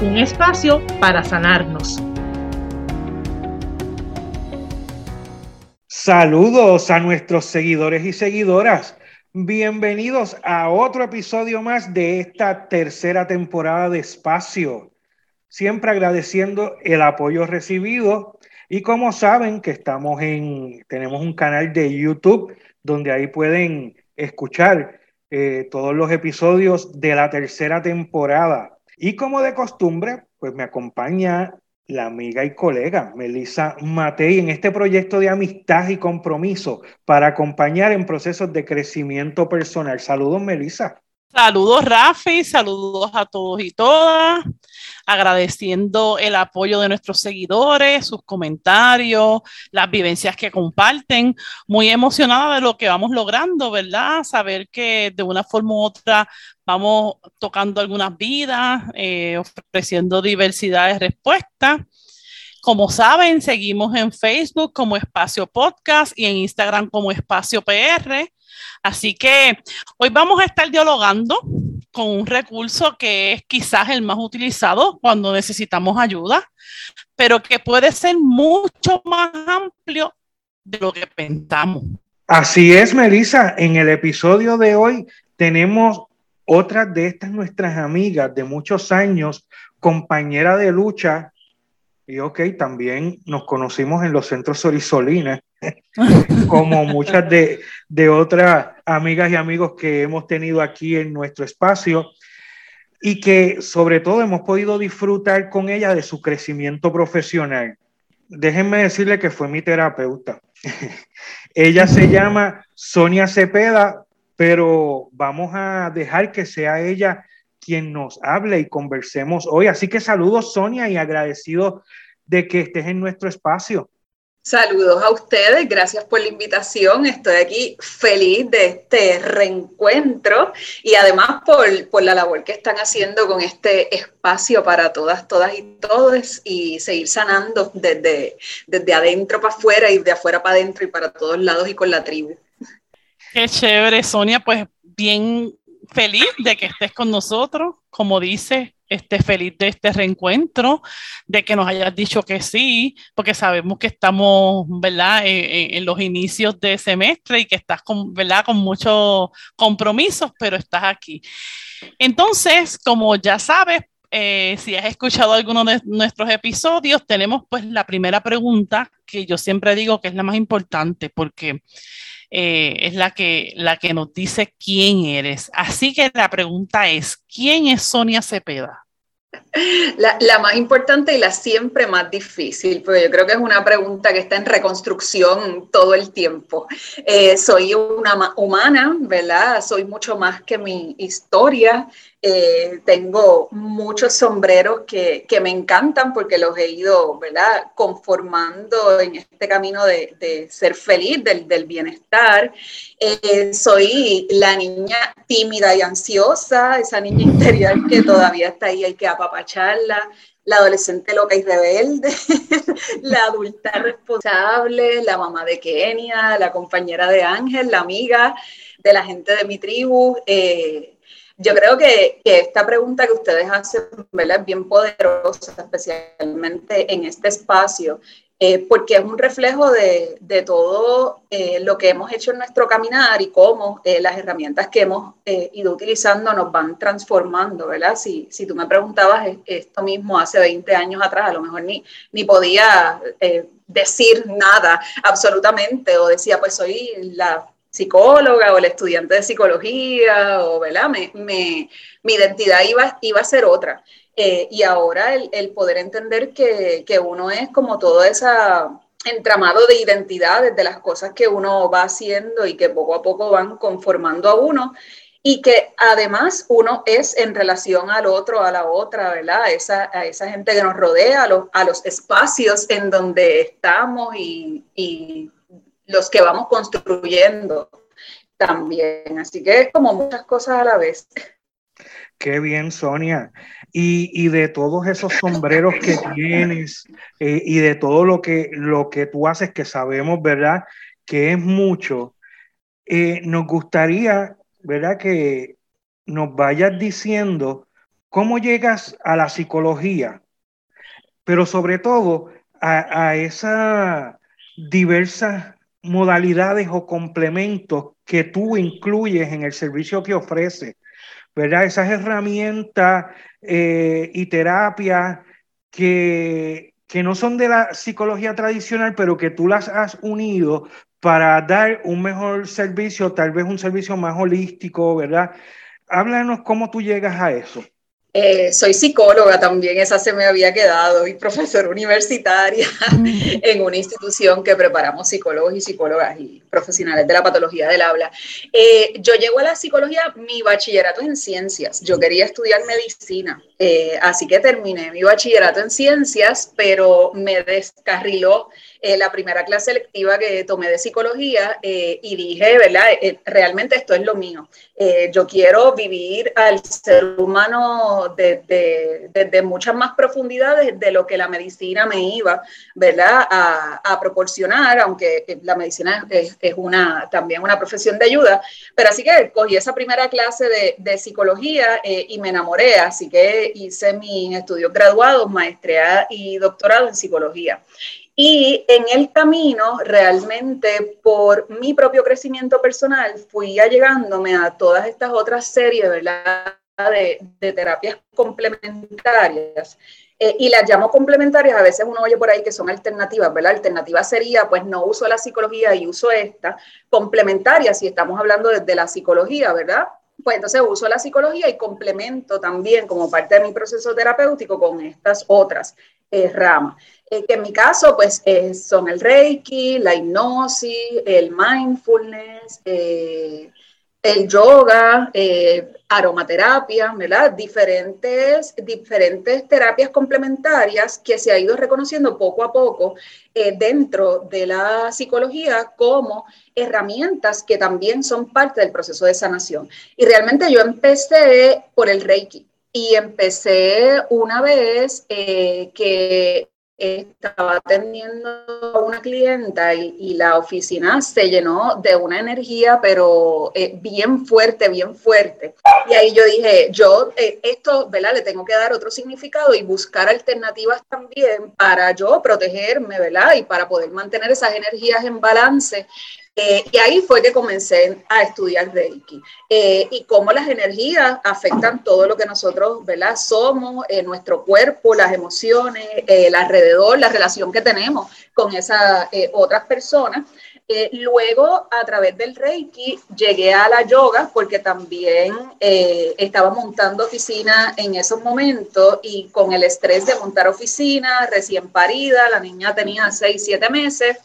Un espacio para sanarnos. Saludos a nuestros seguidores y seguidoras. Bienvenidos a otro episodio más de esta tercera temporada de Espacio. Siempre agradeciendo el apoyo recibido y como saben que estamos en, tenemos un canal de YouTube donde ahí pueden escuchar eh, todos los episodios de la tercera temporada. Y como de costumbre, pues me acompaña la amiga y colega Melissa Matei en este proyecto de amistad y compromiso para acompañar en procesos de crecimiento personal. Saludos, Melissa. Saludos, Rafi, saludos a todos y todas, agradeciendo el apoyo de nuestros seguidores, sus comentarios, las vivencias que comparten. Muy emocionada de lo que vamos logrando, ¿verdad? Saber que de una forma u otra vamos tocando algunas vidas, eh, ofreciendo diversidad de respuestas. Como saben, seguimos en Facebook como Espacio Podcast y en Instagram como Espacio PR. Así que hoy vamos a estar dialogando con un recurso que es quizás el más utilizado cuando necesitamos ayuda, pero que puede ser mucho más amplio de lo que pensamos. Así es, Melissa. En el episodio de hoy tenemos otra de estas nuestras amigas de muchos años, compañera de lucha, y ok, también nos conocimos en los centros Sorisolina, como muchas de, de otras amigas y amigos que hemos tenido aquí en nuestro espacio y que sobre todo hemos podido disfrutar con ella de su crecimiento profesional. Déjenme decirle que fue mi terapeuta. ella se llama Sonia Cepeda, pero vamos a dejar que sea ella quien nos hable y conversemos hoy. Así que saludos Sonia y agradecido de que estés en nuestro espacio. Saludos a ustedes, gracias por la invitación. Estoy aquí feliz de este reencuentro y además por, por, la labor que están haciendo con este espacio para todas, todas y todos y seguir sanando desde, desde adentro para afuera y de afuera para adentro y para todos lados y con la tribu. Qué chévere, Sonia, pues bien feliz de que estés con nosotros, como dice, esté feliz de este reencuentro, de que nos hayas dicho que sí, porque sabemos que estamos, ¿verdad?, en, los inicios de semestre y que estás con, ¿verdad?, con muchos compromisos, pero estás aquí. Entonces, como ya sabes, eh, si has escuchado alguno de nuestros episodios, tenemos pues la primera pregunta que yo siempre digo que es la más importante porque eh, es la que, la que nos dice quién eres. Así que la pregunta es, ¿quién es Sonia Cepeda? La, más importante y la siempre más difícil, porque yo creo que es una pregunta que está en reconstrucción todo el tiempo. Eh, soy una humana, ¿verdad? Soy mucho más que mi historia. Eh, tengo muchos sombreros que, que, me encantan porque los he ido ¿verdad? conformando en este camino de, ser feliz, del, del bienestar. Eh, soy la niña tímida y ansiosa, esa niña interior que todavía está ahí, hay que apapacharla la adolescente loca y rebelde, la adulta responsable, la mamá de Kenia, la compañera de Ángel, la amiga de la gente de mi tribu. Eh, yo creo que, esta pregunta que ustedes hacen es bien poderosa, especialmente en este espacio, eh, porque es un reflejo de, todo eh, lo que hemos hecho en nuestro caminar y cómo eh, las herramientas que hemos ido utilizando nos van transformando, ¿verdad? Si, si tú me preguntabas esto mismo hace 20 años atrás, a lo mejor ni, ni podía decir nada absolutamente, o decía, pues soy la psicóloga o el estudiante de psicología, o, ¿verdad? Me, mi identidad iba, iba a ser otra. Eh, y ahora el, poder entender que, que, uno es como todo ese entramado de identidades, de las cosas que uno va haciendo y que poco a poco van conformando a uno. y que además uno es en relación al otro, a la otra, ¿verdad? Esa, a esa gente que nos rodea, a los, a los espacios en donde estamos y, y los que vamos construyendo también. Así que es como muchas cosas a la vez. Qué bien, Sonia. Y, y de todos esos sombreros que tienes eh, y de todo lo que, lo que tú haces, que sabemos, ¿verdad? Que es mucho. Eh, nos gustaría, ¿verdad? Que nos vayas diciendo cómo llegas a la psicología, pero sobre todo a, a esas diversas modalidades o complementos que tú incluyes en el servicio que ofreces, ¿verdad? Esas herramientas eh, y terapias que, que no son de la psicología tradicional, pero que tú las has unido para dar un mejor servicio, tal vez un servicio más holístico, ¿verdad? Háblanos cómo tú llegas a eso. Eh, soy psicóloga también, esa se me había quedado, y profesora universitaria en una institución que preparamos psicólogos y psicólogas y profesionales de la patología del habla. Eh, yo llego a la psicología, mi bachillerato en ciencias, yo quería estudiar medicina, eh, así que terminé mi bachillerato en ciencias, pero me descarriló eh, la primera clase lectiva que tomé de psicología eh, y dije, ¿verdad? Eh, realmente esto es lo mío. yo quiero vivir al ser humano desde de, muchas más profundidades de lo que la medicina me iba, ¿verdad? A, proporcionar, aunque la medicina es, es, una, también una profesión de ayuda. Pero así que cogí esa primera clase de, de psicología y me enamoré, así que hice mis estudios graduados, maestría y doctorado en psicología. Y en el camino, realmente por mi propio crecimiento personal, fui allegándome a todas estas otras series ¿verdad? De, terapias complementarias. Eh, y las llamo complementarias, a veces uno oye por ahí que son alternativas, ¿verdad? Alternativa sería, pues no uso la psicología y uso esta. Complementaria, si estamos hablando desde la psicología, ¿verdad? Pues entonces uso la psicología y complemento también como parte de mi proceso terapéutico con estas otras eh, ramas. Eh, que en mi caso, pues eh, son el Reiki, la hipnosis, el mindfulness, el yoga, aromaterapia, ¿verdad? Diferentes, diferentes terapias complementarias que se ha ido reconociendo poco a poco dentro de la psicología como herramientas que también son parte del proceso de sanación. Y realmente yo empecé por el Reiki. Y empecé una vez que estaba atendiendo a una clienta y, la oficina se llenó de una energía, pero eh, bien fuerte, bien fuerte. Y ahí yo dije, yo eh, esto, ¿verdad? Le tengo que dar otro significado y buscar alternativas también para yo protegerme, ¿verdad? Y para poder mantener esas energías en balance eh, y ahí fue que comencé a estudiar Reiki eh, y cómo las energías afectan todo lo que nosotros ¿verdad? somos, eh, nuestro cuerpo, las emociones, el alrededor, la relación que tenemos con esas otras personas. luego, a través del Reiki, llegué a la yoga porque también estaba montando oficina en esos momentos y con el estrés de montar oficina, recién parida, la niña tenía 6, 7 meses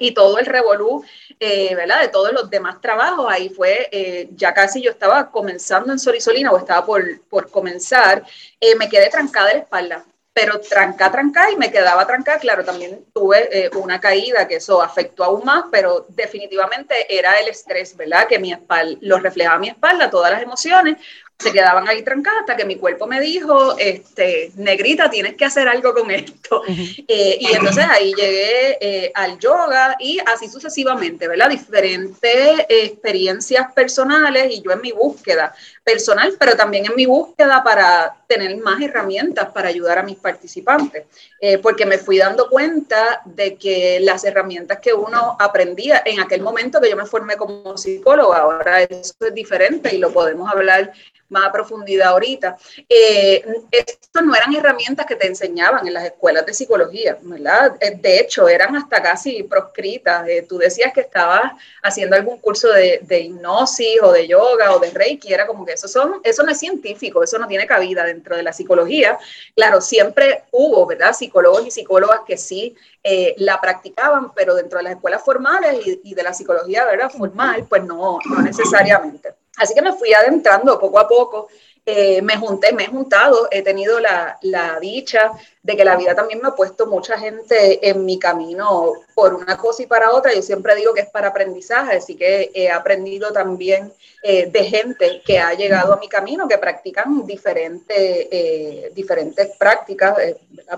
y todo el revolú eh, ¿verdad? De todos los demás trabajos. Ahí fue, eh, ya casi yo estaba comenzando en Sorisolina o estaba por, por comenzar, eh, me quedé trancada de la espalda. Pero tranca, tranca y me quedaba tranca. Claro, también tuve una caída que eso afectó aún más, pero definitivamente era el estrés, ¿verdad? Que mi espalda, lo reflejaba mi espalda, todas las emociones, se quedaban ahí trancadas hasta que mi cuerpo me dijo, este, negrita, tienes que hacer algo con esto. Eh, y entonces ahí llegué eh, al yoga y así sucesivamente, ¿verdad? Diferentes experiencias personales y yo en mi búsqueda personal, pero también en mi búsqueda para tener más herramientas para ayudar a mis participantes, eh, porque me fui dando cuenta de que las herramientas que uno aprendía en aquel momento que yo me formé como psicóloga, ahora eso es diferente y lo podemos hablar más a profundidad ahorita. Eh, estas no eran herramientas que te enseñaban en las escuelas de psicología, ¿verdad? Eh, de hecho, eran hasta casi proscritas. Eh, tú decías que estabas haciendo algún curso de, de, hipnosis o de yoga o de reiki, era como que eso, son, eso no es científico, eso no tiene cabida dentro de la psicología. Claro, siempre hubo, ¿verdad? Psicólogos y psicólogas que sí eh, la practicaban, pero dentro de las escuelas formales y, y de la psicología, ¿verdad? Formal, pues no, no necesariamente. Así que me fui adentrando poco a poco eh, me junté, he juntado, he tenido la, dicha de que la vida también me ha puesto mucha gente en mi camino por una cosa y para otra. Yo siempre digo que es para aprendizaje, así que he aprendido también eh, de gente que ha llegado a mi camino, que practican diferentes, eh, diferentes prácticas,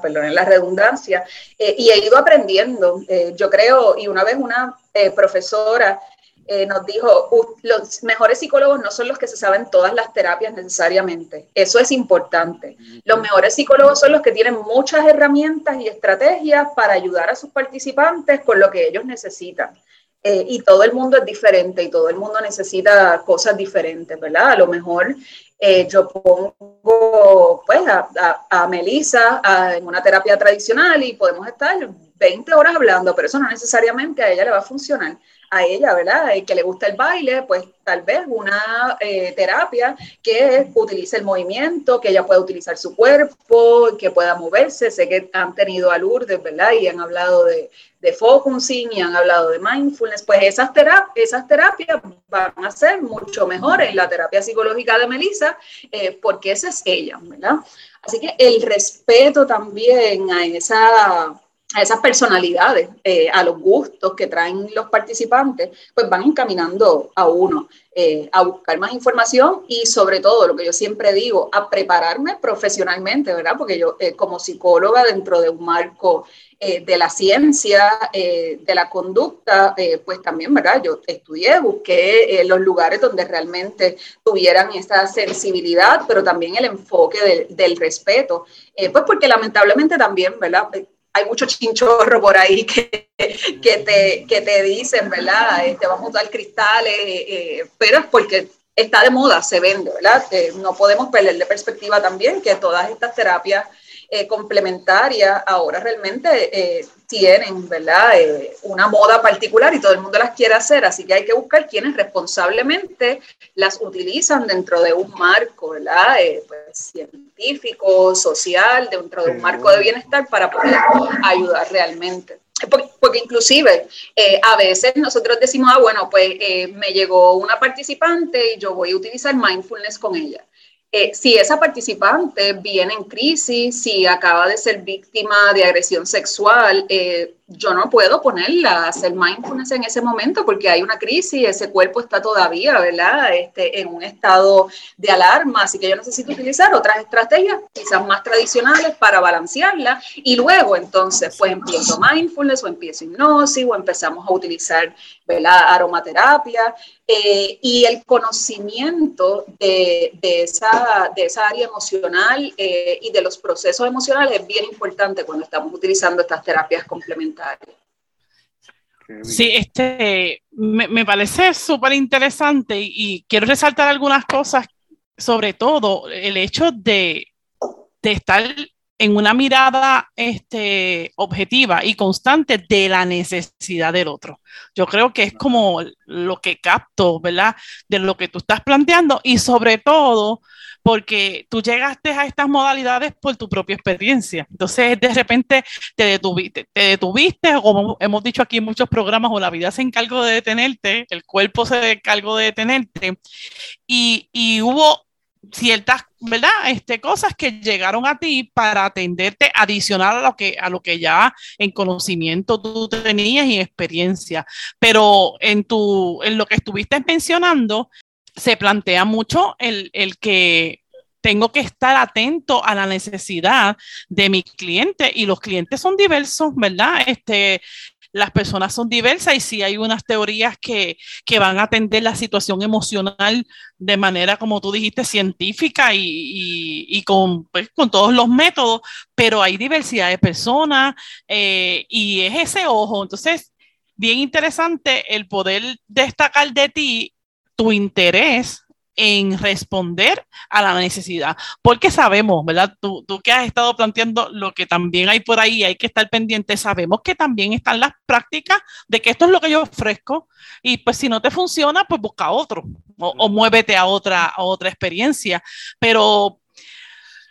perdón, la redundancia, y he ido aprendiendo. yo creo, y una vez una profesora eh, nos dijo, los mejores psicólogos no son los que se saben todas las terapias necesariamente. Eso es importante. Los mejores psicólogos son los que tienen muchas herramientas y estrategias para ayudar a sus participantes con lo que ellos necesitan. Eh, y todo el mundo es diferente y todo el mundo necesita cosas diferentes, ¿verdad? A lo mejor eh, yo pongo pues, a, a, Melissa en una terapia tradicional y podemos estar 20 horas hablando, pero eso no necesariamente a ella le va a funcionar a ella, ¿verdad? El que le gusta el baile, pues tal vez una eh, terapia que utilice el movimiento, que ella pueda utilizar su cuerpo, que pueda moverse. Sé que han tenido a Lourdes, ¿verdad? Y han hablado de, de focusing y han hablado de mindfulness. Pues esas, terapias, esas terapias van a ser mucho mejores la terapia psicológica de Melissa, eh, porque esa es ella, ¿verdad? Así que el respeto también a esa a esas personalidades, eh, a los gustos que traen los participantes, pues van encaminando a uno eh, a buscar más información y sobre todo, lo que yo siempre digo, a prepararme profesionalmente, ¿verdad? Porque yo eh, como psicóloga dentro de un marco de la ciencia, de la conducta, pues también, ¿verdad? Yo estudié, busqué los lugares donde realmente tuvieran esa sensibilidad, pero también el enfoque del respeto, pues porque lamentablemente también, ¿verdad? Hay mucho chinchorro por ahí que, que, te, que te dicen, ¿verdad? Te este, vamos a dar cristales, eh, pero es porque está de moda, se vende, ¿verdad? Eh, no podemos perder de perspectiva también que todas estas terapias eh, complementarias ahora realmente tienen, ¿verdad? Eh, una moda particular y todo el mundo las quiere hacer, así que hay que buscar quienes responsablemente las utilizan dentro de un marco, ¿verdad? Eh, pues, científico, social, dentro de un marco de bienestar para poder ayudar realmente. Porque, inclusive eh, a veces nosotros decimos, ah, bueno, pues me llegó una participante y yo voy a utilizar mindfulness con ella. Eh, si esa participante viene en crisis, si acaba de ser víctima de agresión sexual, eh, yo no puedo ponerla a hacer mindfulness en ese momento porque hay una crisis, ese cuerpo está todavía, ¿verdad? Este, en un estado de alarma, así que yo necesito utilizar otras estrategias, quizás más tradicionales, para balancearla y luego entonces pues empiezo mindfulness o empiezo hipnosis o empezamos a utilizar, ¿verdad? Aromaterapia eh, y el conocimiento de, de, esa, de esa área emocional eh, y de los procesos emocionales es bien importante cuando estamos utilizando estas terapias complementarias. Sí, este, me, parece súper interesante y, quiero resaltar algunas cosas, sobre todo el hecho de, estar en una mirada este, objetiva y constante de la necesidad del otro. Yo creo que es como lo que capto, ¿verdad? De lo que tú estás planteando y sobre todo porque tú llegaste a estas modalidades por tu propia experiencia. Entonces, de repente te detuviste, te detuviste, como hemos dicho aquí en muchos programas, o la vida se encargó de detenerte, el cuerpo se encargó de detenerte, y, y hubo ciertas, ¿verdad? Este, cosas que llegaron a ti para atenderte adicional a lo que, a lo que ya en conocimiento tú tenías y experiencia. Pero en, tu, en lo que estuviste mencionando, se plantea mucho el, que tengo que estar atento a la necesidad de mi cliente y los clientes son diversos, ¿verdad? Este, las personas son diversas y sí hay unas teorías que, van a atender la situación emocional de manera, como tú dijiste, científica y, con, pues, con, todos los métodos, pero hay diversidad de personas eh, y es ese ojo. Entonces, bien interesante el poder destacar de ti tu interés en responder a la necesidad, porque sabemos, ¿verdad? Tú, tú, que has estado planteando lo que también hay por ahí, hay que estar pendiente, sabemos que también están las prácticas de que esto es lo que yo ofrezco y pues si no te funciona, pues busca otro o, muévete a otra, a otra experiencia, pero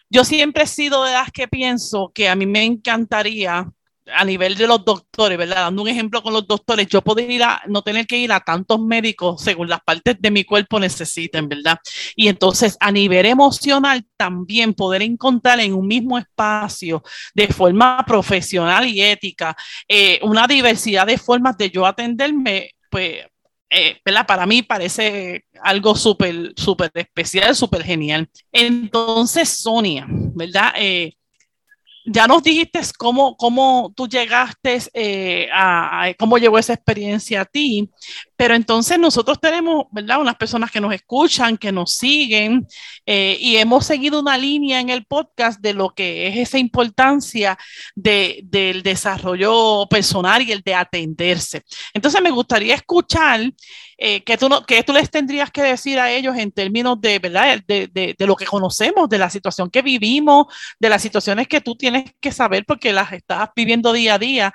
yo siempre he sido de las que pienso que a mí me encantaría a nivel de los doctores, ¿verdad? Dando un ejemplo con los doctores, yo poder ir a, no tener que ir a tantos médicos según las partes de mi cuerpo necesiten, ¿verdad? Y entonces a nivel emocional también poder encontrar en un mismo espacio de forma profesional y ética eh, una diversidad de formas de yo atenderme, pues eh. Para mí parece algo súper, súper especial, súper genial. Entonces, Sonia, ¿verdad? Eh, ya nos dijiste cómo, cómo tú llegaste eh, a, cómo llegó esa experiencia a ti, pero entonces nosotros tenemos, ¿verdad? Unas personas que nos escuchan, que nos siguen eh, y hemos seguido una línea en el podcast de lo que es esa importancia de, del desarrollo personal y el de atenderse. Entonces me gustaría escuchar eh, ¿qué, tú tú les tendrías que decir a ellos en términos de, ¿verdad? De, de, de, lo que conocemos, de la situación que vivimos, de las situaciones que tú tienes que saber porque las estás viviendo día a día?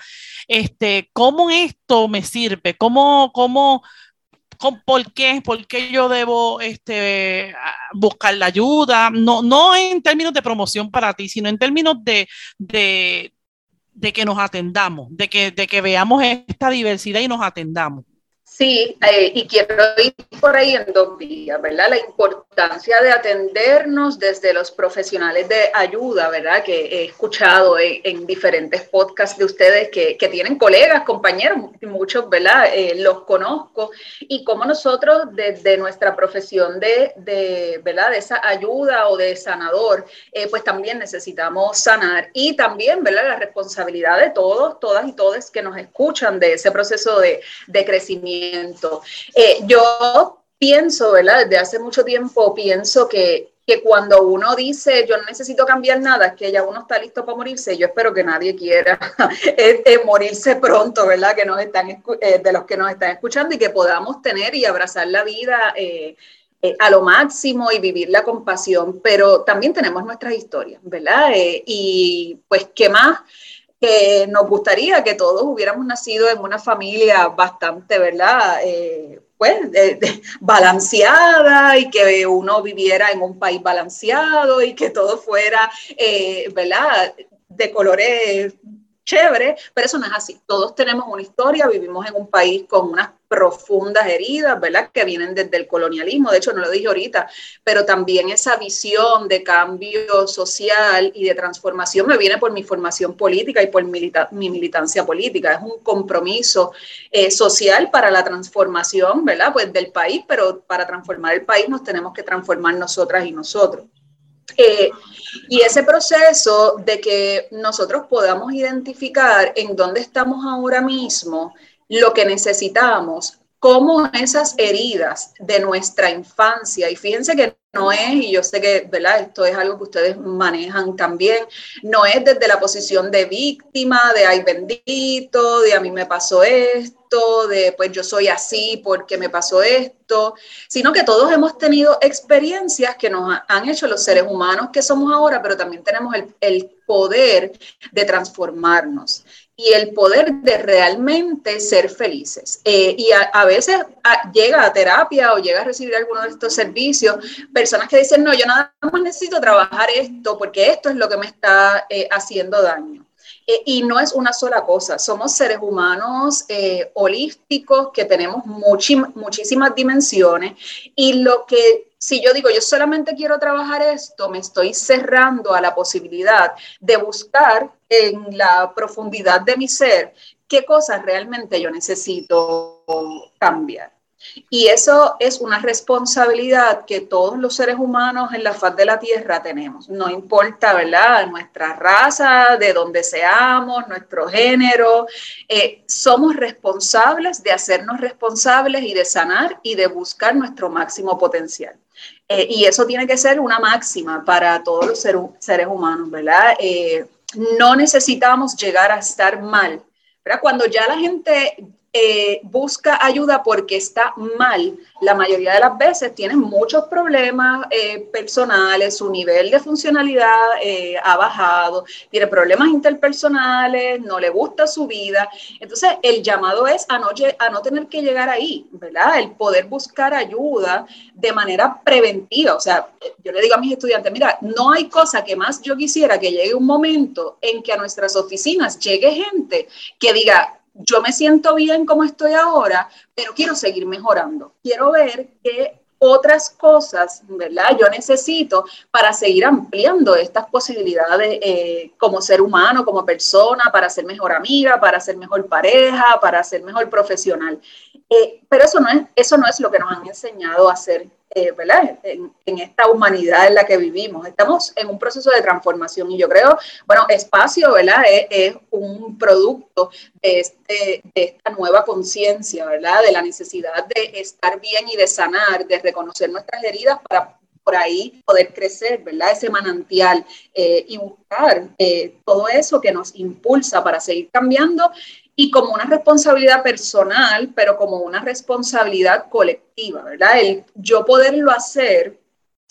Este, ¿Cómo esto me sirve? ¿Cómo, cómo, ¿Por qué? ¿Por qué yo debo este, buscar la ayuda? No, no en términos de promoción para ti, sino en términos de, de, de que nos atendamos, de que, de que veamos esta diversidad y nos atendamos. Sí, eh, y quiero ir por ahí en dos vías, ¿verdad? La importancia de atendernos desde los profesionales de ayuda, ¿verdad? Que he escuchado en, diferentes podcasts de ustedes que, tienen colegas, compañeros, muchos, ¿verdad? Eh, los conozco, y cómo nosotros desde nuestra profesión de, ¿verdad? De esa ayuda o de sanador, eh, pues también necesitamos sanar y también, ¿verdad? La responsabilidad de todos, todas y todos que nos escuchan de ese proceso de crecimiento eh, yo pienso, ¿verdad? Desde hace mucho tiempo pienso que, que cuando uno dice yo no necesito cambiar nada, es que ya uno está listo para morirse. Yo espero que nadie quiera eh, eh, morirse pronto, ¿verdad? Que nos están, de los que nos están escuchando y que podamos tener y abrazar la vida a lo máximo y vivir la compasión. Pero también tenemos nuestras historias, ¿verdad? y pues, ¿qué más? Que nos gustaría que todos hubiéramos nacido en una familia bastante, ¿verdad? Eh, pues balanceada y que uno viviera en un país balanceado y que todo fuera, eh, ¿verdad? De colores chévere, pero eso no es así. Todos tenemos una historia, vivimos en un país con unas profundas heridas, ¿verdad? Que vienen desde el colonialismo, de hecho no lo dije ahorita, pero también esa visión de cambio social y de transformación me viene por mi formación política y por mi militancia política. Es un compromiso eh, social para la transformación, ¿verdad? Pues del país, pero para transformar el país nos tenemos que transformar nosotras y nosotros. Y ese proceso de que nosotros podamos identificar en dónde estamos ahora mismo, lo que necesitamos, cómo esas heridas de nuestra infancia, y fíjense que no es, y yo sé que ¿verdad? esto es algo que ustedes manejan también, no es desde la posición de víctima, de ay bendito, de a mí me pasó esto, de pues yo soy así porque me pasó esto, sino que todos hemos tenido experiencias que nos han hecho los seres humanos que somos ahora, pero también tenemos el, el poder de transformarnos y el poder de realmente ser felices. Eh, y a, veces llega a terapia o llega a recibir alguno de estos servicios personas que dicen, no, yo nada más necesito trabajar esto porque esto es lo que me está eh, haciendo daño. Eh, y no es una sola cosa, somos seres humanos holísticos que tenemos muchísimas dimensiones y lo que si yo digo, yo solamente quiero trabajar esto, me estoy cerrando a la posibilidad de buscar en la profundidad de mi ser qué cosas realmente yo necesito cambiar. Y eso es una responsabilidad que todos los seres humanos en la faz de la Tierra tenemos. No importa, ¿verdad? Nuestra raza, de donde seamos, nuestro género. Eh, somos responsables de hacernos responsables y de sanar y de buscar nuestro máximo potencial. Eh, y eso tiene que ser una máxima para todos los seres humanos, ¿verdad? Eh, no necesitamos llegar a estar mal, ¿verdad? Cuando ya la gente eh, busca ayuda porque está mal, la mayoría de las veces tiene muchos problemas eh, personales, su nivel de funcionalidad eh, ha bajado, tiene problemas interpersonales, no le gusta su vida. Entonces, el llamado es a no, a no tener que llegar ahí, ¿verdad? El poder buscar ayuda de manera preventiva. O sea, yo le digo a mis estudiantes, mira, no hay cosa que más yo quisiera que llegue un momento en que a nuestras oficinas llegue gente que diga, yo me siento bien como estoy ahora, pero quiero seguir mejorando. Quiero ver qué otras cosas, ¿verdad? Yo necesito para seguir ampliando estas posibilidades eh, como ser humano, como persona, para ser mejor amiga, para ser mejor pareja, para ser mejor profesional. Eh, pero eso no, es, eso no es lo que nos han enseñado a hacer eh, ¿verdad? En, esta humanidad en la que vivimos. Estamos en un proceso de transformación y yo creo, bueno, espacio, ¿verdad? Es, un producto de, este, de esta nueva conciencia, ¿verdad? De la necesidad de estar bien y de sanar, de reconocer nuestras heridas para por ahí poder crecer, ¿verdad? Ese manantial eh, y buscar eh, todo eso que nos impulsa para seguir cambiando y como una responsabilidad personal, pero como una responsabilidad colectiva, ¿verdad? El yo poderlo hacer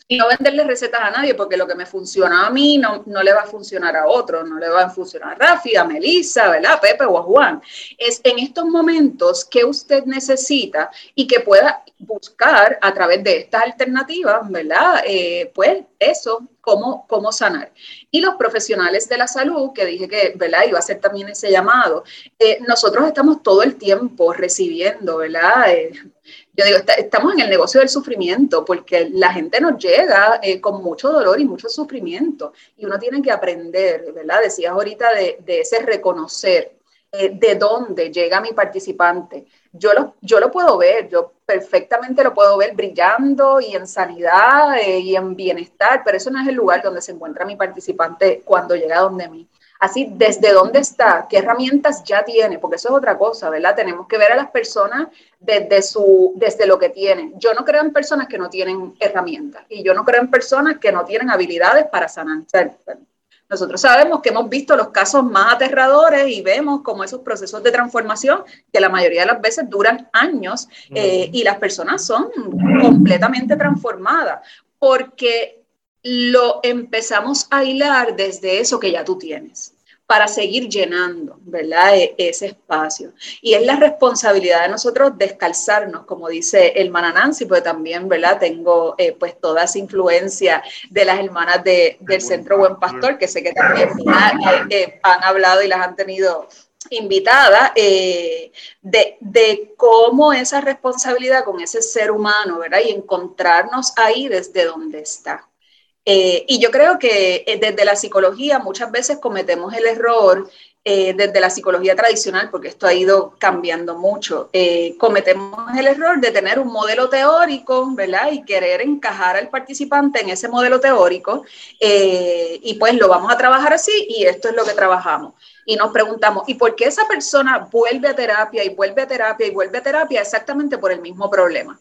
y no venderle recetas a nadie, porque lo que me funciona a mí no, no le va a funcionar a otro, no le va a funcionar a Rafi, a Melissa, ¿verdad? A Pepe o a Juan. Es en estos momentos que usted necesita y que pueda buscar a través de estas alternativas, ¿verdad? Eh, pues eso, cómo, cómo sanar. Y los profesionales de la salud, que dije que, ¿verdad? Iba a hacer también ese llamado, eh, nosotros estamos todo el tiempo recibiendo, ¿verdad? Eh, yo digo, estamos en el negocio del sufrimiento porque la gente nos llega eh, con mucho dolor y mucho sufrimiento y uno tiene que aprender, ¿verdad? Decías ahorita de, ese reconocer eh, de dónde llega mi participante. Yo lo, yo lo puedo ver, yo perfectamente lo puedo ver brillando y en sanidad eh, y en bienestar, pero eso no es el lugar donde se encuentra mi participante cuando llega donde mí. Así, desde dónde está, qué herramientas ya tiene, porque eso es otra cosa, ¿verdad? Tenemos que ver a las personas desde, su, desde lo que tienen. Yo no creo en personas que no tienen herramientas y yo no creo en personas que no tienen habilidades para sanar. Nosotros sabemos que hemos visto los casos más aterradores y vemos como esos procesos de transformación que la mayoría de las veces duran años eh, y las personas son completamente transformadas porque lo empezamos a hilar desde eso que ya tú tienes para seguir llenando, ¿verdad? E, ese espacio. Y es la responsabilidad de nosotros descalzarnos, como dice el Nancy, porque también, ¿verdad? Tengo eh, pues toda esa influencia de las hermanas del Centro Buen Pastor, que sé que también eh, eh, han hablado y las han tenido invitadas, de, de cómo esa responsabilidad con ese ser humano, ¿verdad? Y encontrarnos ahí desde donde está. Eh, y yo creo que eh, desde la psicología muchas veces cometemos el error, eh, desde la psicología tradicional, porque esto ha ido cambiando mucho, cometemos el error de tener un modelo teórico, ¿verdad? Y querer encajar al participante en ese modelo teórico, y pues lo vamos a trabajar así, y esto es lo que trabajamos. Y nos preguntamos, ¿y por qué esa persona vuelve a terapia y vuelve a terapia y vuelve a terapia exactamente por el mismo problema?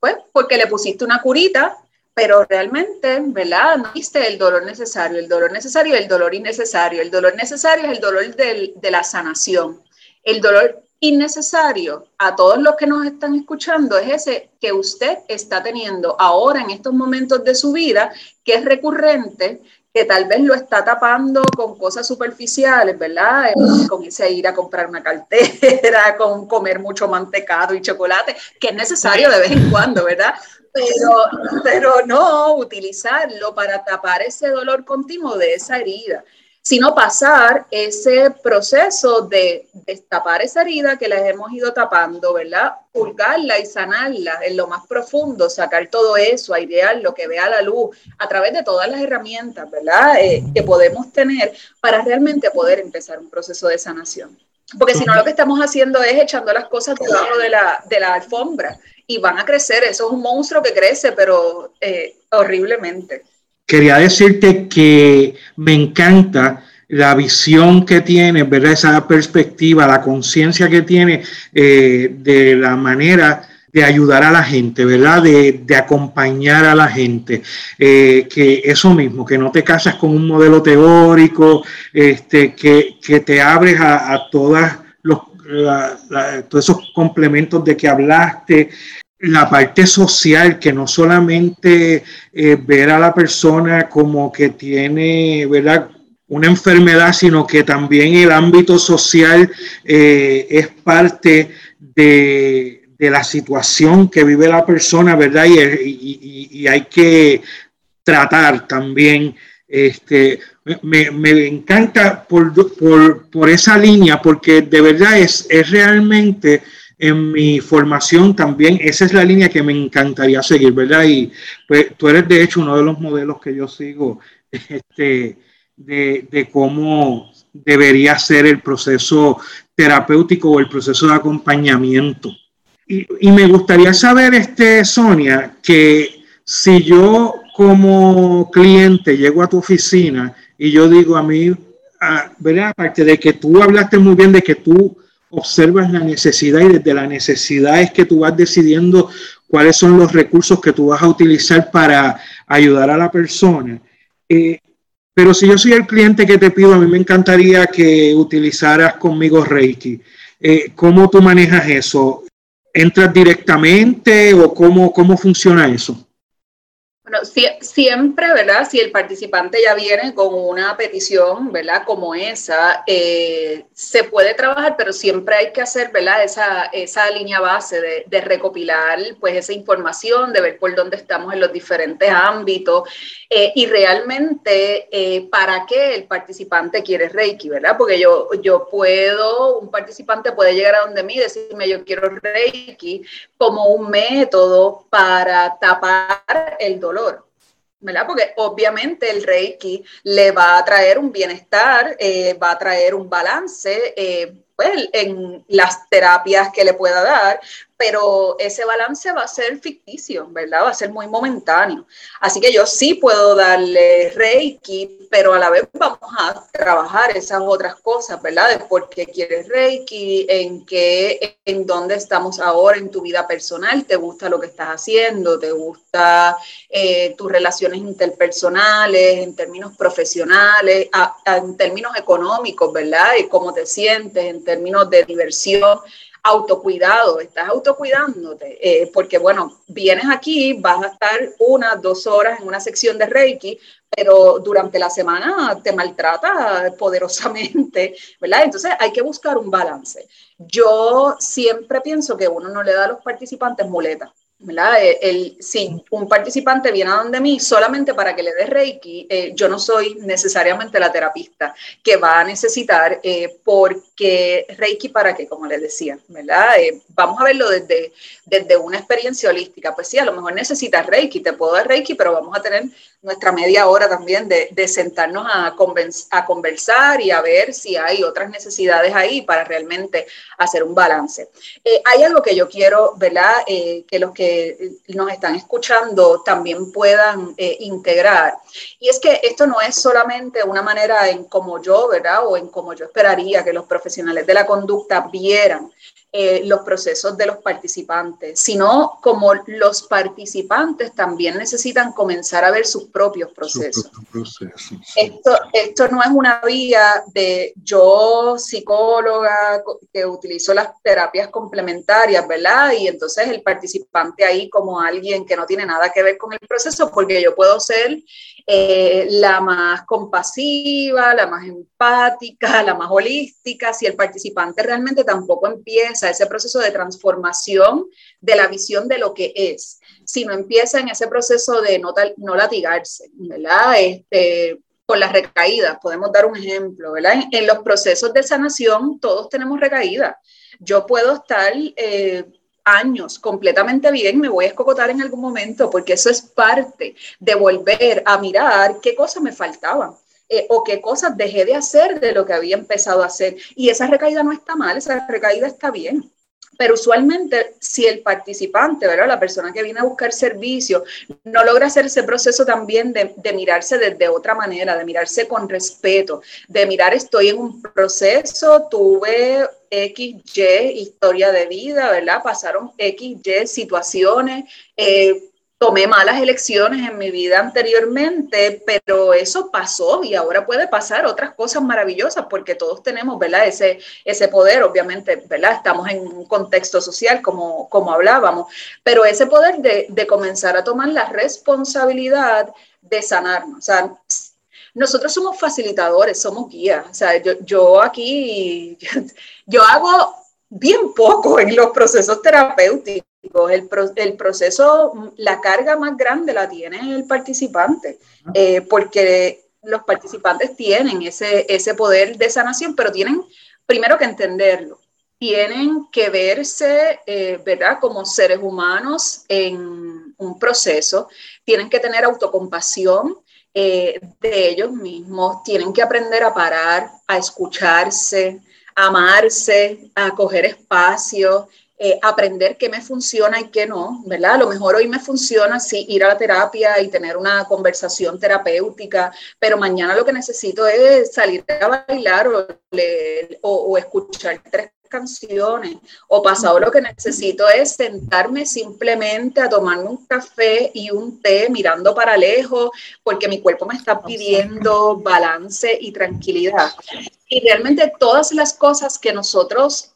pues porque le pusiste una curita pero realmente, ¿verdad? No viste el dolor necesario, el dolor necesario el dolor innecesario. El dolor necesario es el dolor de la sanación. El dolor innecesario a todos los que nos están escuchando es ese que usted está teniendo ahora en estos momentos de su vida, que es recurrente, que tal vez lo está tapando con cosas superficiales, ¿verdad? Con ese ir a comprar una cartera, con comer mucho mantecado y chocolate, que es necesario de vez en cuando, ¿verdad? Pero, pero no utilizarlo para tapar ese dolor continuo de esa herida, sino pasar ese proceso de destapar esa herida que les hemos ido tapando, ¿verdad? Pulgarla y sanarla en lo más profundo, sacar todo eso, airear lo que vea la luz a través de todas las herramientas, ¿verdad? Eh, que podemos tener para realmente poder empezar un proceso de sanación. Porque si no, lo que estamos haciendo es echando las cosas debajo de la, de la alfombra y van a crecer. Eso es un monstruo que crece, pero eh, horriblemente. Quería decirte que me encanta la visión que tiene, ¿verdad? Esa perspectiva, la conciencia que tiene eh, de la manera de ayudar a la gente, ¿verdad? De, acompañar a la gente. Eh, que eso mismo, que no te casas con un modelo teórico, este, que, te abres a, a todas todos esos complementos de que hablaste, la parte social, que no solamente eh, ver a la persona como que tiene, ¿verdad? una enfermedad, sino que también el ámbito social eh, es parte de, la situación que vive la persona, ¿verdad? Y, hay que tratar también, este, me, encanta por, por, esa línea, porque de verdad es, es realmente en mi formación también, esa es la línea que me encantaría seguir, ¿verdad? Y pues tú eres de hecho uno de los modelos que yo sigo, este, de, cómo debería ser el proceso terapéutico o el proceso de acompañamiento. Y, me gustaría saber, este, Sonia, que si yo como cliente llego a tu oficina y yo digo a mí, ¿verdad? Aparte de que tú hablaste muy bien de que tú observas la necesidad y desde la necesidad es que tú vas decidiendo cuáles son los recursos que tú vas a utilizar para ayudar a la persona. Eh, pero si yo soy el cliente que te pido, a mí me encantaría que utilizaras conmigo Reiki. Eh, ¿Cómo tú manejas eso? ¿Entras directamente o cómo, cómo funciona eso? Bueno, siempre, ¿verdad? Si el participante ya viene con una petición, ¿verdad? Como esa, eh, se puede trabajar, pero siempre hay que hacer, ¿verdad? Esa, esa línea base de, recopilar, pues, esa información, de ver por dónde estamos en los diferentes ámbitos eh, y realmente eh, para qué el participante quiere Reiki, ¿verdad? Porque yo, yo puedo, un participante puede llegar a donde mí y decirme, yo quiero Reiki como un método para tapar el dolor ¿verdad? Porque obviamente el Reiki le va a traer un bienestar, eh, va a traer un balance, eh, pues, en las terapias que le pueda dar, pero ese balance va a ser ficticio, ¿verdad? Va a ser muy momentáneo. Así que yo sí puedo darle Reiki, pero a la vez vamos a trabajar esas otras cosas, ¿verdad? De por qué quieres Reiki, en qué, en dónde estamos ahora en tu vida personal, te gusta lo que estás haciendo, te gusta eh, tus relaciones interpersonales, en términos profesionales, en términos económicos, ¿verdad? Y cómo te sientes, en términos de diversión autocuidado, estás autocuidándote, eh, porque bueno, vienes aquí, vas a estar una, dos horas en una sección de Reiki, pero durante la semana te maltrata poderosamente, ¿verdad? Entonces hay que buscar un balance. Yo siempre pienso que uno no le da a los participantes muletas. Eh, el, si un participante viene a donde mí solamente para que le dé Reiki, eh, yo no soy necesariamente la terapista que va a necesitar, eh, porque Reiki para qué, como les decía, ¿verdad? vamos a verlo desde, desde una experiencia holística. Pues sí, a lo mejor necesitas Reiki, te puedo dar Reiki, pero vamos a tener nuestra media hora también de, sentarnos a, conversar y a ver si hay otras necesidades ahí para realmente hacer un balance. hay algo que yo quiero, ¿verdad? que los que nos están escuchando también puedan eh, integrar. Y es que esto no es solamente una manera en como yo, ¿verdad? O en como yo esperaría que los profesionales de la conducta vieran eh, los procesos de los participantes, sino como los participantes también necesitan comenzar a ver sus propios procesos. esto, esto no es una vía de yo, psicóloga, que utilizo las terapias complementarias, ¿verdad? Y entonces el participante ahí como alguien que no tiene nada que ver con el proceso, porque yo puedo ser eh, la más compasiva, la más empática, la más holística, si el participante realmente tampoco empieza ese proceso de transformación de la visión de lo que es, sino empieza en ese proceso de no, no latigarse, ¿verdad? Este, con las recaídas, podemos dar un ejemplo, ¿verdad? En, los procesos de sanación todos tenemos recaídas. Yo puedo estar eh, años completamente bien, me voy a escocotar en algún momento, porque eso es parte de volver a mirar qué cosas me faltaban. Eh, o qué cosas dejé de hacer de lo que había empezado a hacer. Y esa recaída no está mal, esa recaída está bien. Pero usualmente, si el participante, ¿verdad? la persona que viene a buscar servicio, no logra hacer ese proceso también de, de, mirarse desde otra manera, de mirarse con respeto, de mirar, estoy en un proceso, tuve X, Y historia de vida, ¿verdad? Pasaron X, Y situaciones. Eh, tomé malas elecciones en mi vida anteriormente, pero eso pasó y ahora puede pasar otras cosas maravillosas porque todos tenemos, ¿verdad? Ese, ese poder, obviamente, ¿verdad? Estamos en un contexto social como, como hablábamos, pero ese poder de, de comenzar a tomar la responsabilidad de sanarnos. O sea, nosotros somos facilitadores, somos guías. O sea, yo, yo aquí, yo hago bien poco en los procesos terapéuticos el, el, proceso, la carga más grande la tiene el participante, eh, porque los participantes tienen ese, ese poder de sanación, pero tienen primero que entenderlo, tienen que verse, eh, ¿verdad?, como seres humanos en un proceso, tienen que tener autocompasión eh, de ellos mismos, tienen que aprender a parar, a escucharse, a amarse, a coger espacio, eh, aprender qué me funciona y qué no, ¿verdad? A lo mejor hoy me funciona sí ir a la terapia y tener una conversación terapéutica, pero mañana lo que necesito es salir a bailar o, o, escuchar tres canciones o pasado lo que necesito es sentarme simplemente a tomarme un café y un té mirando para lejos porque mi cuerpo me está pidiendo balance y tranquilidad. Y realmente todas las cosas que nosotros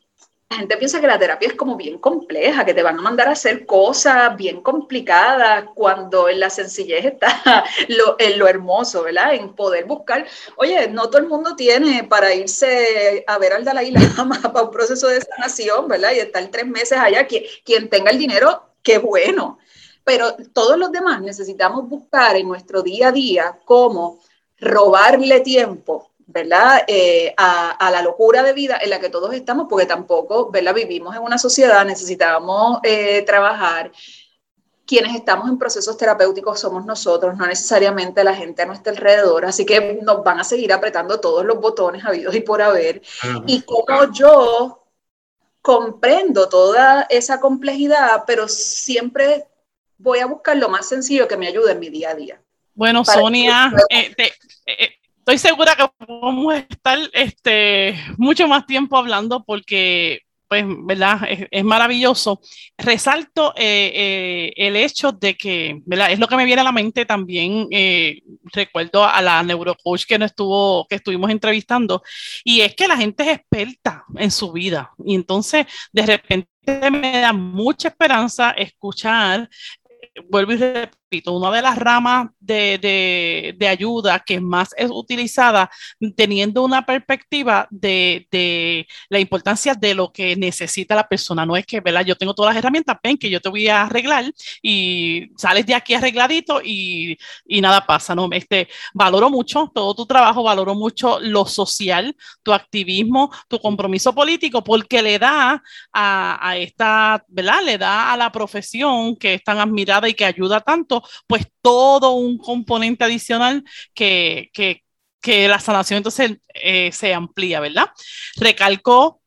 la gente piensa que la terapia es como bien compleja, que te van a mandar a hacer cosas bien complicadas, cuando en la sencillez está lo, en lo hermoso, ¿verdad? En poder buscar. Oye, no todo el mundo tiene para irse a ver al Dalai Lama para un proceso de sanación, ¿verdad? Y estar tres meses allá. Quien, quien tenga el dinero, qué bueno. Pero todos los demás necesitamos buscar en nuestro día a día cómo robarle tiempo ¿verdad? Eh, a, la locura de vida en la que todos estamos, porque tampoco, ¿verdad? Vivimos en una sociedad, necesitamos eh, trabajar. Quienes estamos en procesos terapéuticos somos nosotros, no necesariamente la gente a nuestro alrededor, así que nos van a seguir apretando todos los botones habidos y por haber. Y como yo comprendo toda esa complejidad, pero siempre voy a buscar lo más sencillo que me ayude en mi día a día. Bueno, Sonia, eh, estoy segura que vamos a estar este, mucho más tiempo hablando porque, pues, ¿verdad? Es, maravilloso. Resalto eh, eh, el hecho de que, ¿verdad? Es lo que me viene a la mente también. Eh, recuerdo a la neurocoach que, no estuvo, que estuvimos entrevistando, y es que la gente es experta en su vida. Y entonces, de repente me da mucha esperanza escuchar vuelvo y repito, una de las ramas de, ayuda que más es utilizada teniendo una perspectiva de, la importancia de lo que necesita la persona. No es que, ¿verdad? Yo tengo todas las herramientas, ven que yo te voy a arreglar y sales de aquí arregladito y, nada pasa, ¿no? Este, valoro mucho todo tu trabajo, valoro mucho lo social, tu activismo, tu compromiso político, porque le da a, a esta, ¿verdad? Le da a la profesión que es tan admirada y que ayuda tanto, pues todo un componente adicional que, que, que la sanación entonces eh, se amplía, ¿verdad? Recalcó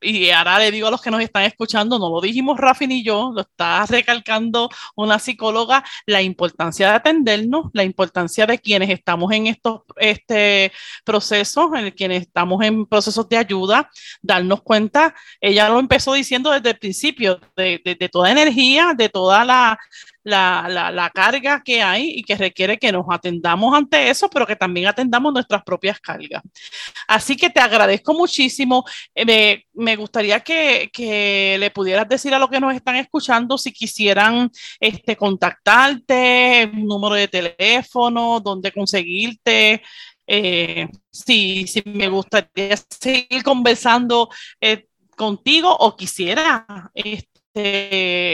y ahora le digo a los que nos están escuchando, no lo dijimos Rafi ni yo, lo está recalcando una psicóloga, la importancia de atendernos, la importancia de quienes estamos en estos este procesos, en quienes estamos en procesos de ayuda, darnos cuenta, ella lo empezó diciendo desde el principio, de, de toda energía, de toda la, la, la, la, carga que hay y que requiere que nos atendamos ante eso, pero que también atendamos nuestras propias cargas. Así que te agradezco muchísimo. Eh, me, gustaría que, que, le pudieras decir a los que nos están escuchando si quisieran este, contactarte, número de teléfono, dónde conseguirte. Eh, si, si me gustaría seguir conversando eh, contigo o quisiera este,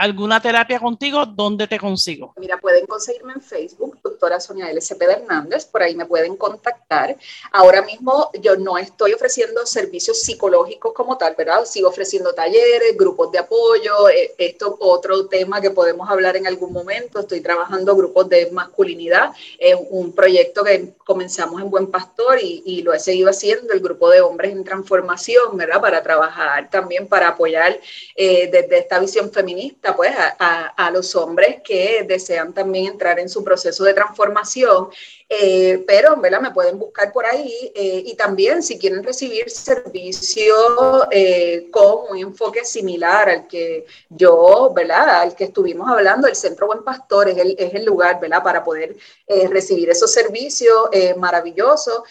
alguna terapia contigo, ¿dónde te consigo? Mira, pueden conseguirme en Facebook, doctora Sonia LCP Hernández, por ahí me pueden contactar. Ahora mismo yo no estoy ofreciendo servicios psicológicos como tal, ¿verdad? Sigo ofreciendo talleres, grupos de apoyo, eh, esto otro tema que podemos hablar en algún momento. Estoy trabajando grupos de masculinidad, es un proyecto que comenzamos en Buen Pastor y, lo he seguido haciendo, el grupo de hombres en transformación, ¿verdad? Para trabajar también, para apoyar eh, desde esta visión feminista pues a, a, los hombres que desean también entrar en su proceso de transformación, eh, pero ¿verdad? me pueden buscar por ahí eh, y también si quieren recibir servicio eh, con un enfoque similar al que yo, ¿verdad? al que estuvimos hablando, el Centro Buen Pastor es el, es el lugar ¿verdad? para poder recibir esos servicios maravillosos.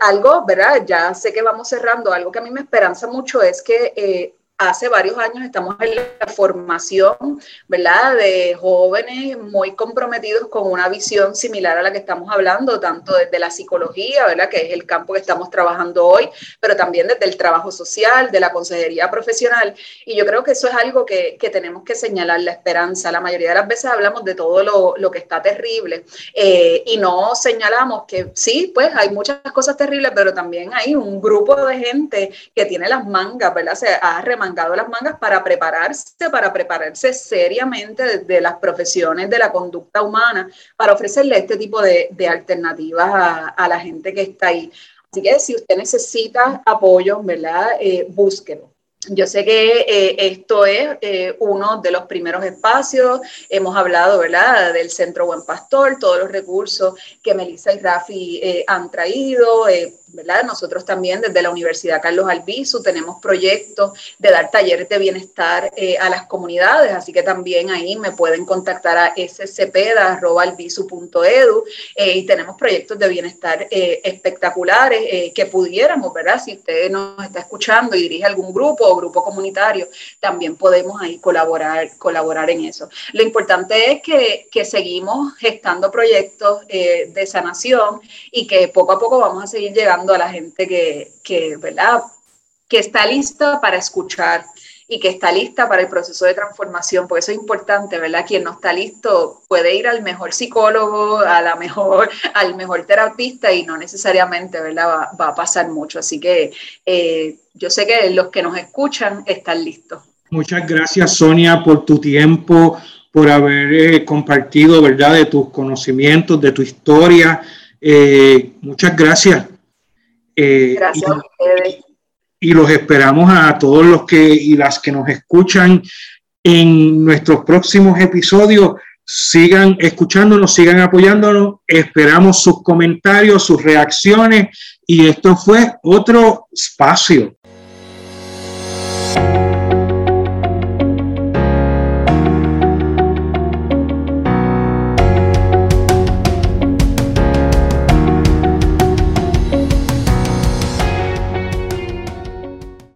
algo, ¿verdad? Ya sé que vamos cerrando, algo que a mí me esperanza mucho es que hace varios años estamos en la formación, ¿verdad? De jóvenes muy comprometidos con una visión similar a la que estamos hablando, tanto desde la psicología, ¿verdad? Que es el campo que estamos trabajando hoy, pero también desde el trabajo social, de la consejería profesional. Y yo creo que eso es algo que, que tenemos que señalar, la esperanza. La mayoría de las veces hablamos de todo lo, lo que está terrible eh, y no señalamos que sí, pues hay muchas cosas terribles, pero también hay un grupo de gente que tiene las mangas, ¿verdad? Se ha remangado las mangas para prepararse, para prepararse seriamente de, las profesiones de la conducta humana, para ofrecerle este tipo de, alternativas a, la gente que está ahí. Así que si usted necesita apoyo, ¿verdad? Eh, búsquelo. Yo sé que eh, esto es eh, uno de los primeros espacios. Hemos hablado, ¿verdad?, del Centro Buen Pastor, todos los recursos que Melissa y Rafi eh, han traído. Nosotros también desde la Universidad Carlos Albizu tenemos proyectos de dar talleres de bienestar a las comunidades, así que también ahí me pueden contactar a scpeda.albizu.edu y tenemos proyectos de bienestar espectaculares que pudiéramos, ¿verdad? Si usted nos está escuchando y dirige algún grupo grupo comunitario, también podemos ahí colaborar, colaborar en eso. Lo importante es que, seguimos gestando proyectos eh, de sanación y que poco a poco vamos a seguir llegando a la gente que, ¿verdad? que está lista para escuchar y que está lista para el proceso de transformación, porque eso es importante, ¿verdad? Quien no está listo puede ir al mejor psicólogo, a la mejor, al mejor terapista y no necesariamente, ¿verdad? Va, a pasar mucho. Así que eh, yo sé que los que nos escuchan están listos. Muchas gracias, Sonia, por tu tiempo, por haber eh, compartido, ¿verdad?, de tus conocimientos, de tu historia. Eh, muchas gracias. Gracias a ustedes y los esperamos a todos los que y las que nos escuchan en nuestros próximos episodios. Sigan escuchándonos, sigan apoyándonos. Esperamos sus comentarios, sus reacciones y esto fue otro espacio.